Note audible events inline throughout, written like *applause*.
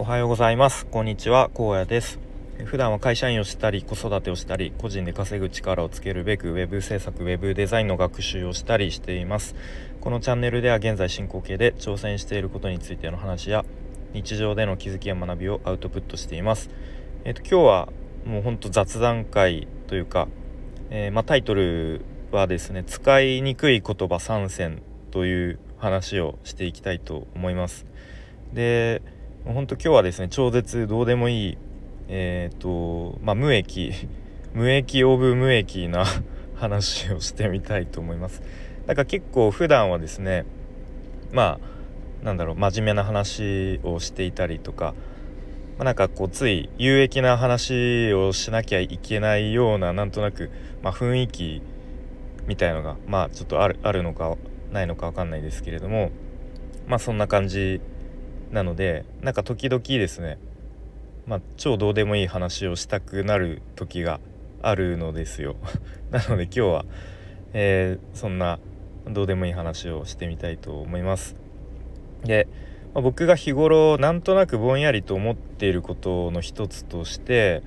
おはようございます。こんにちは。荒野です。普段は会社員をしたり子育てをしたり個人で稼ぐ力をつけるべく web 制作 web デザインの学習をしたりしています。このチャンネルでは現在進行形で挑戦していることについての話や日常での気づきや学びをアウトプットしています。えっ、と今日はもうほんと雑談会というか、えー、まあ、タイトルはですね使いにくい言葉参戦という話をしていきたいと思います。で本当今日はですね超絶どうでもいいえっ、ー、とまあ無益 *laughs* 無益オブ無益な話をしてみたいと思います。だから結構普段はですねまあなんだろう真面目な話をしていたりとか、まあ、なんかこうつい有益な話をしなきゃいけないようななんとなく、まあ、雰囲気みたいのがまあちょっとあるあるのかないのか分かんないですけれどもまあそんな感じなのでなんか時々ですねまあ超どうでもいい話をしたくなる時があるのですよ。*laughs* なので今日は、えー、そんなどうでもいい話をしてみたいと思います。で、まあ、僕が日頃なんとなくぼんやりと思っていることの一つとして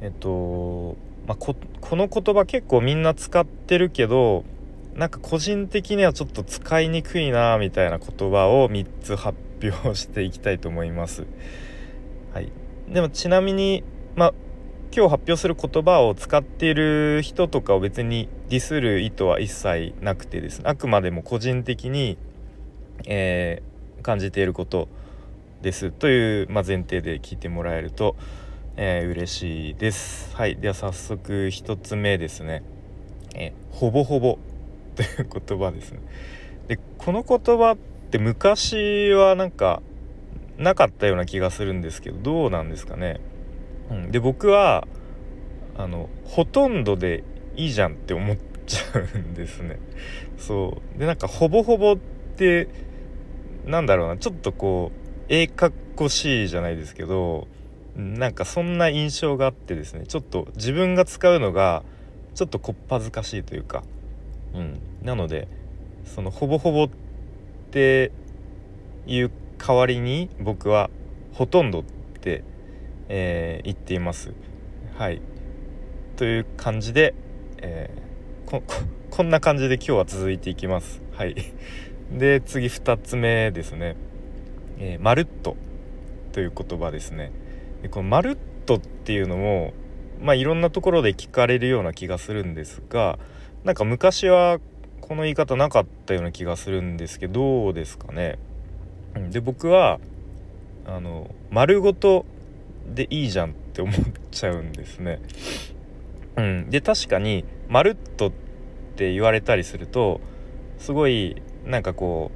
えっと、まあ、ここの言葉結構みんな使ってるけどなんか個人的にはちょっと使いにくいなみたいな言葉を3つ発表していきたいと思います。はい、でもちなみに、まあ、今日発表する言葉を使っている人とかを別にディスる意図は一切なくてですねあくまでも個人的に、えー、感じていることですという、ま、前提で聞いてもらえると、えー、嬉しいです。はい、では早速1つ目ですね。えー、ほぼほぼという言葉ですね。でこの言葉って昔はなんかなかったような気がするんですけどどうなんですかね。うん、で僕はあのほとんどでいいじゃんって思っちゃうんですね。そうでなんかほぼほぼってなんだろうなちょっとこうええかっこしいじゃないですけどなんかそんな印象があってですねちょっと自分が使うのがちょっとこっぱずかしいというか、うん、なのでそのほぼほぼっていう代わりに僕はほとんどって、えー、言っています。はいという感じで、えー、こんな感じで今日は続いていきます。はい *laughs* で次2つ目ですね「えー、まるっと」という言葉ですね。でこの「まるっと」っていうのもまあいろんなところで聞かれるような気がするんですがなんか昔はこの言い方なかったような気がするんですけどどうですかね。で僕はあの丸ごとでいいじゃんって思っちゃうんですね。うん、で確かに「まるっと」って言われたりするとすごいなんかこ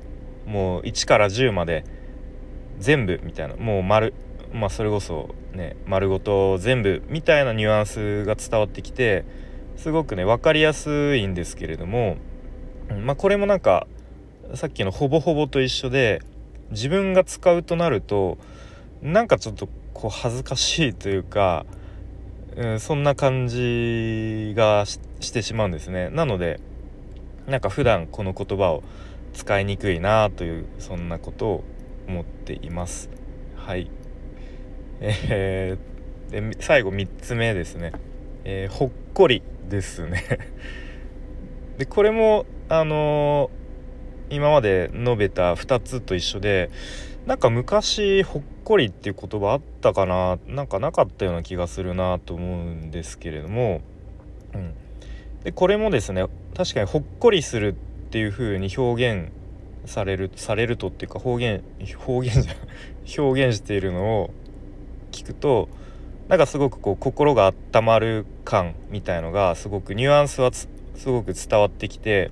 うもう1から10まで全部みたいなもう丸まあそれこそね丸ごと全部みたいなニュアンスが伝わってきてすごくね分かりやすいんですけれどもまあこれもなんかさっきのほぼほぼと一緒で自分が使うとなるとなんかちょっとこう恥ずかしいというか、うん、そんな感じがしてしまうんですね。なのでなんか普段この言葉を使いにくいなというそんなことを思っています。はい。えー、で最後3つ目ですね。えー、ほっこりですね。*laughs* でこれもあのー、今まで述べた2つと一緒でなんか昔ほっこりっていう言葉あったかななんかなかったような気がするなと思うんですけれども、うん、でこれもですね確かにほっこりするっていう風に表現されるされるとっていうか方言方言じゃ表現しているのを聞くとなんかすごくこう心が温まる感みたいのがすごくニュアンスはすごく伝わってきて、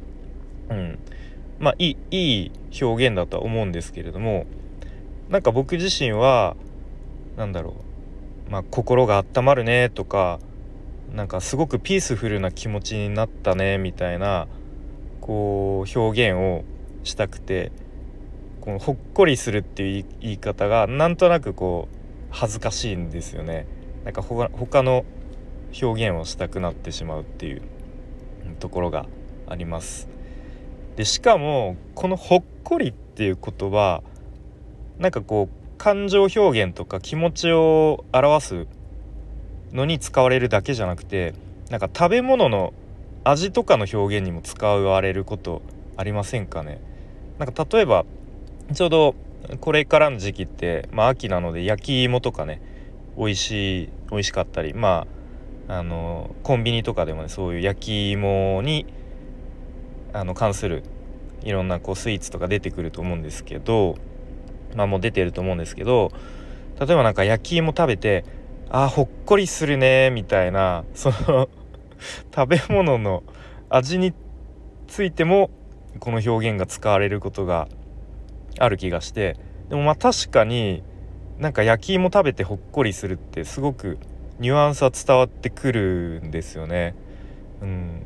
うん、まあいいいい表現だとは思うんですけれどもなんか僕自身は何だろう、まあ、心が温まるねとかなんかすごくピースフルな気持ちになったねみたいなこう表現をしたくてこのほっこりするっていう言い方がなんとなくこう恥ずかしいんですよね。なんか他の表現をしたくなってしまうっていうところがあります。でしかもこの「ほっこり」っていう言葉なんかこう感情表現とか気持ちを表すのに使われるだけじゃなくてなんか食べ物の味とかの表現にも使われることありませんかねなんか例えばちょうどこれからの時期って、まあ、秋なので焼き芋とかね美味しい美味しかったりまああのコンビニとかでもねそういう焼き芋にあの関するいろんなこうスイーツとか出てくると思うんですけどまあもう出てると思うんですけど例えばなんか焼き芋食べてあほっこりするねみたいなその *laughs* 食べ物の味についてもこの表現が使われることがある気がしてでもまあ確かになんか焼き芋食べてほっこりするってすごくニュアンスは伝わってくるんですよね。うん、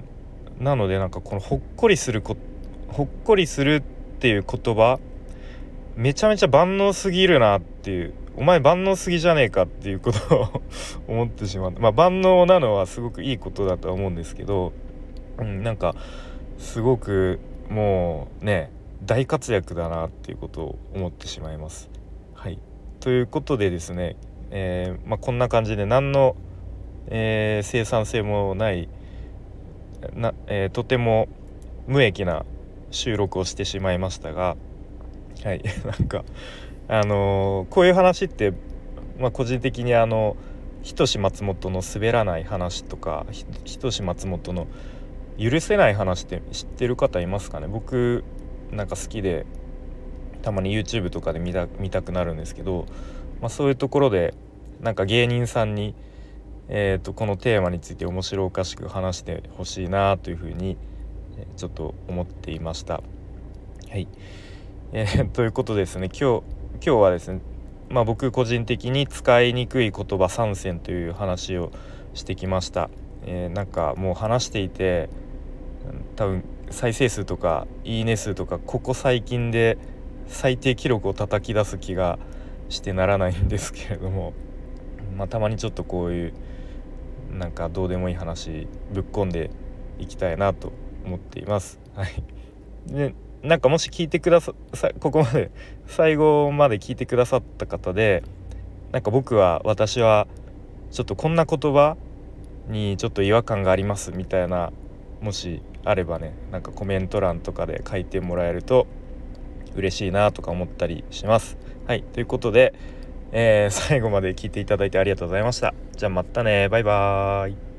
なのでなんかこのほっこりするこほっこりするっていう言葉めちゃめちゃ万能すぎるなっていうお前万能すぎじゃねえかっていうことを *laughs* 思ってしまうまあ万能なのはすごくいいことだとは思うんですけど、うん、なんかすごくもうね大活躍だなっていうことを思ってしまいます。ということでですね、えー、まあ、こんな感じで何の、えー、生産性もないな、えー、とても無益な収録をしてしまいましたがはい *laughs* なんかあのこういう話って、まあ、個人的にあの仁志松本の滑らない話とか仁志松本の許せない話って知ってる方いますかね？僕なんか好きでたまに YouTube とかで見た見たくなるんですけど、まあ、そういうところでなんか芸人さんに、えーと、このテーマについて面白おかしく話してほしいなというふうに、ちょっと思っていました。はい、えー、*laughs* ということですね今日今日はですね、まあ、僕個人的に使いにくい言葉3選という話をしてきました。えー、なんかもう話していて多分再生数とかいいね数とかここ最近で最低記録を叩き出す気がしてならないんですけれども、まあ、たまにちょっとこういうなんかどうでもいい話ぶっ込んでいきたいなと思っています。はい、でなんかもし聞いてくださここまで最後まで聞いてくださった方でなんか僕は私はちょっとこんな言葉にちょっと違和感がありますみたいなもしあればねなんかコメント欄とかで書いてもらえると嬉しいなとか思ったりします。はいということで、えー、最後まで聞いていただいてありがとうございました。じゃあまたねバイバーイ。